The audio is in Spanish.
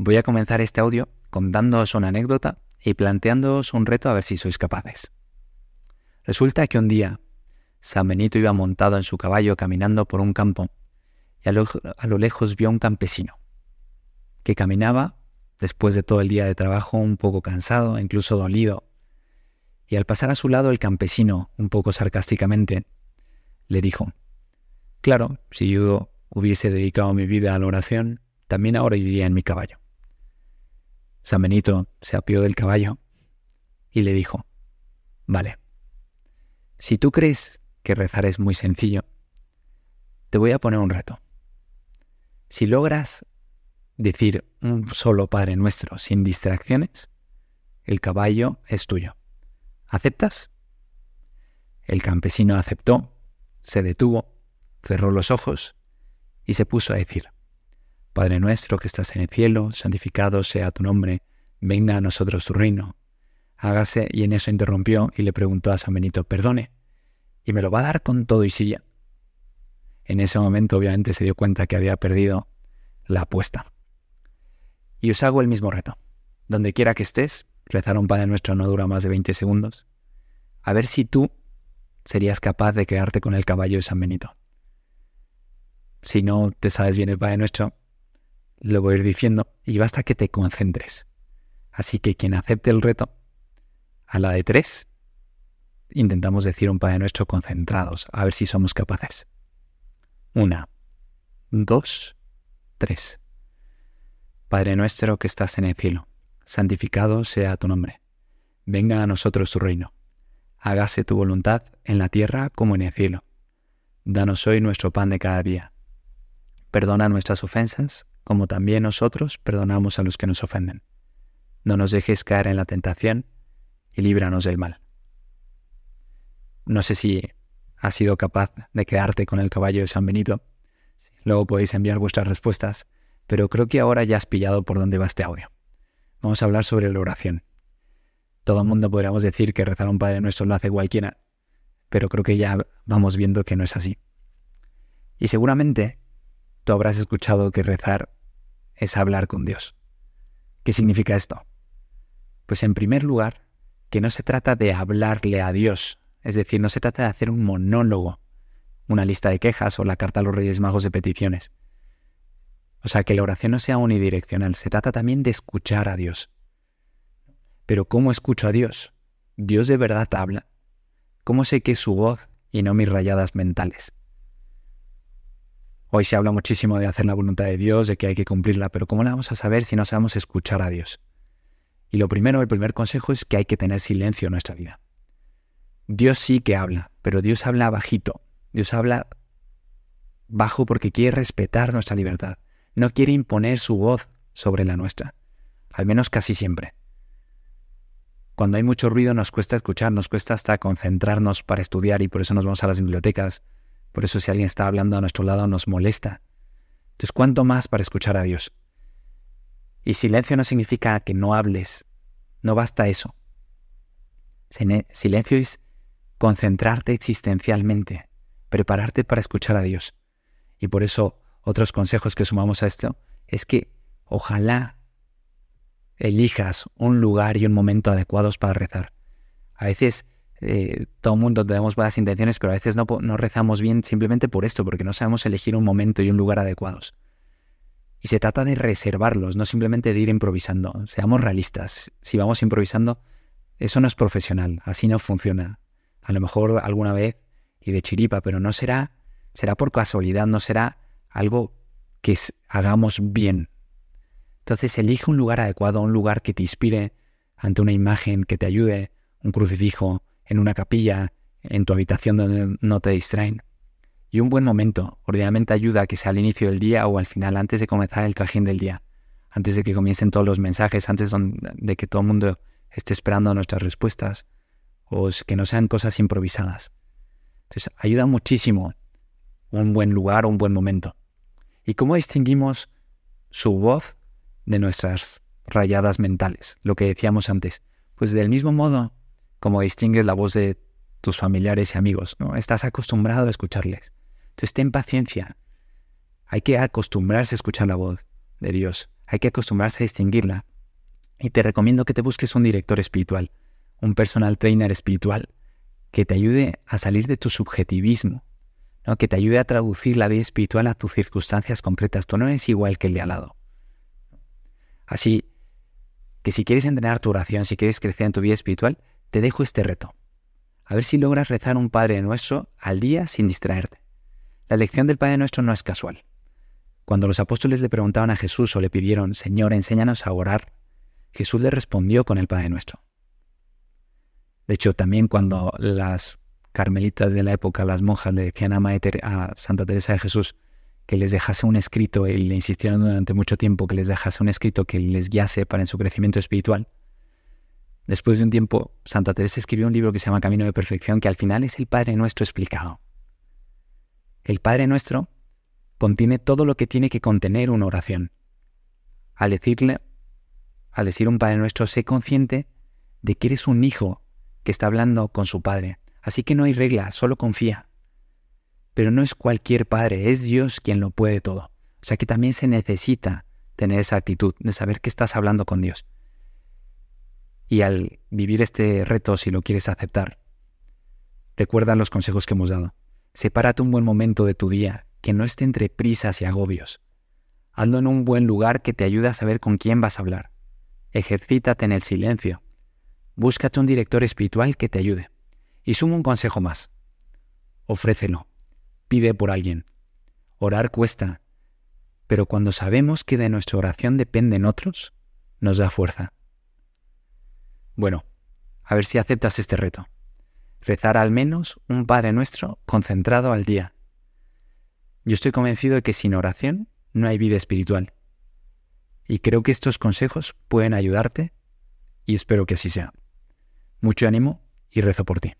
Voy a comenzar este audio contándoos una anécdota y planteándoos un reto a ver si sois capaces. Resulta que un día San Benito iba montado en su caballo caminando por un campo y a lo, a lo lejos vio a un campesino que caminaba después de todo el día de trabajo un poco cansado, incluso dolido, y al pasar a su lado el campesino, un poco sarcásticamente, le dijo, Claro, si yo hubiese dedicado mi vida a la oración, también ahora iría en mi caballo. San Benito se apió del caballo y le dijo, Vale, si tú crees que rezar es muy sencillo, te voy a poner un reto. Si logras decir un solo Padre Nuestro sin distracciones, el caballo es tuyo. ¿Aceptas? El campesino aceptó, se detuvo, cerró los ojos y se puso a decir, Padre nuestro que estás en el cielo, santificado sea tu nombre, venga a nosotros tu reino. Hágase, y en eso interrumpió y le preguntó a San Benito, perdone, ¿y me lo va a dar con todo y silla? En ese momento obviamente se dio cuenta que había perdido la apuesta. Y os hago el mismo reto. Donde quiera que estés, rezar un Padre Nuestro no dura más de 20 segundos. A ver si tú serías capaz de quedarte con el caballo de San Benito. Si no te sabes bien el Padre Nuestro, lo voy a ir diciendo y basta que te concentres. Así que quien acepte el reto, a la de tres, intentamos decir un Padre Nuestro concentrados, a ver si somos capaces. Una, dos, tres. Padre nuestro que estás en el cielo, santificado sea tu nombre. Venga a nosotros tu reino. Hágase tu voluntad en la tierra como en el cielo. Danos hoy nuestro pan de cada día. Perdona nuestras ofensas, como también nosotros perdonamos a los que nos ofenden. No nos dejes caer en la tentación y líbranos del mal. No sé si has sido capaz de quedarte con el caballo de San Benito. Luego podéis enviar vuestras respuestas pero creo que ahora ya has pillado por dónde va este audio. Vamos a hablar sobre la oración. Todo el mundo podríamos decir que rezar a un Padre Nuestro lo hace cualquiera, pero creo que ya vamos viendo que no es así. Y seguramente tú habrás escuchado que rezar es hablar con Dios. ¿Qué significa esto? Pues en primer lugar, que no se trata de hablarle a Dios, es decir, no se trata de hacer un monólogo, una lista de quejas o la carta a los Reyes Magos de peticiones. O sea, que la oración no sea unidireccional, se trata también de escuchar a Dios. Pero ¿cómo escucho a Dios? ¿Dios de verdad habla? ¿Cómo sé que es su voz y no mis rayadas mentales? Hoy se habla muchísimo de hacer la voluntad de Dios, de que hay que cumplirla, pero ¿cómo la vamos a saber si no sabemos escuchar a Dios? Y lo primero, el primer consejo es que hay que tener silencio en nuestra vida. Dios sí que habla, pero Dios habla bajito. Dios habla bajo porque quiere respetar nuestra libertad no quiere imponer su voz sobre la nuestra, al menos casi siempre. Cuando hay mucho ruido nos cuesta escuchar, nos cuesta hasta concentrarnos para estudiar y por eso nos vamos a las bibliotecas, por eso si alguien está hablando a nuestro lado nos molesta. Entonces, ¿cuánto más para escuchar a Dios? Y silencio no significa que no hables, no basta eso. Silencio es concentrarte existencialmente, prepararte para escuchar a Dios. Y por eso otros consejos que sumamos a esto es que ojalá elijas un lugar y un momento adecuados para rezar. A veces eh, todo el mundo tenemos buenas intenciones, pero a veces no, no rezamos bien simplemente por esto, porque no sabemos elegir un momento y un lugar adecuados. Y se trata de reservarlos, no simplemente de ir improvisando. Seamos realistas. Si vamos improvisando, eso no es profesional, así no funciona. A lo mejor alguna vez y de chiripa, pero no será, será por casualidad, no será algo que hagamos bien. Entonces elige un lugar adecuado, un lugar que te inspire ante una imagen que te ayude, un crucifijo, en una capilla, en tu habitación donde no te distraen. Y un buen momento, ordinariamente ayuda a que sea al inicio del día o al final, antes de comenzar el trajín del día, antes de que comiencen todos los mensajes, antes de que todo el mundo esté esperando nuestras respuestas, o que no sean cosas improvisadas. Entonces ayuda muchísimo un buen lugar un buen momento. ¿Y cómo distinguimos su voz de nuestras rayadas mentales? Lo que decíamos antes. Pues del mismo modo como distingues la voz de tus familiares y amigos, ¿no? Estás acostumbrado a escucharles. Entonces ten paciencia. Hay que acostumbrarse a escuchar la voz de Dios. Hay que acostumbrarse a distinguirla. Y te recomiendo que te busques un director espiritual, un personal trainer espiritual, que te ayude a salir de tu subjetivismo, ¿no? que te ayude a traducir la vida espiritual a tus circunstancias concretas. Tú no eres igual que el de al lado. Así que si quieres entrenar tu oración, si quieres crecer en tu vida espiritual, te dejo este reto. A ver si logras rezar un Padre Nuestro al día sin distraerte. La lección del Padre Nuestro no es casual. Cuando los apóstoles le preguntaban a Jesús o le pidieron, Señor, enséñanos a orar, Jesús le respondió con el Padre Nuestro. De hecho, también cuando las carmelitas de la época, las monjas, le decían a, a Santa Teresa de Jesús que les dejase un escrito y le insistieron durante mucho tiempo que les dejase un escrito que les guiase para su crecimiento espiritual, Después de un tiempo, Santa Teresa escribió un libro que se llama Camino de Perfección, que al final es el Padre Nuestro explicado. El Padre Nuestro contiene todo lo que tiene que contener una oración. Al decirle, al decir un Padre Nuestro, sé consciente de que eres un hijo que está hablando con su Padre. Así que no hay regla, solo confía. Pero no es cualquier Padre, es Dios quien lo puede todo. O sea que también se necesita tener esa actitud de saber que estás hablando con Dios. Y al vivir este reto, si lo quieres aceptar, recuerda los consejos que hemos dado. Sepárate un buen momento de tu día, que no esté entre prisas y agobios. Hazlo en un buen lugar que te ayude a saber con quién vas a hablar. Ejercítate en el silencio. Búscate un director espiritual que te ayude. Y suma un consejo más. Ofrécelo. Pide por alguien. Orar cuesta, pero cuando sabemos que de nuestra oración dependen otros, nos da fuerza. Bueno, a ver si aceptas este reto. Rezar al menos un Padre Nuestro concentrado al día. Yo estoy convencido de que sin oración no hay vida espiritual. Y creo que estos consejos pueden ayudarte y espero que así sea. Mucho ánimo y rezo por ti.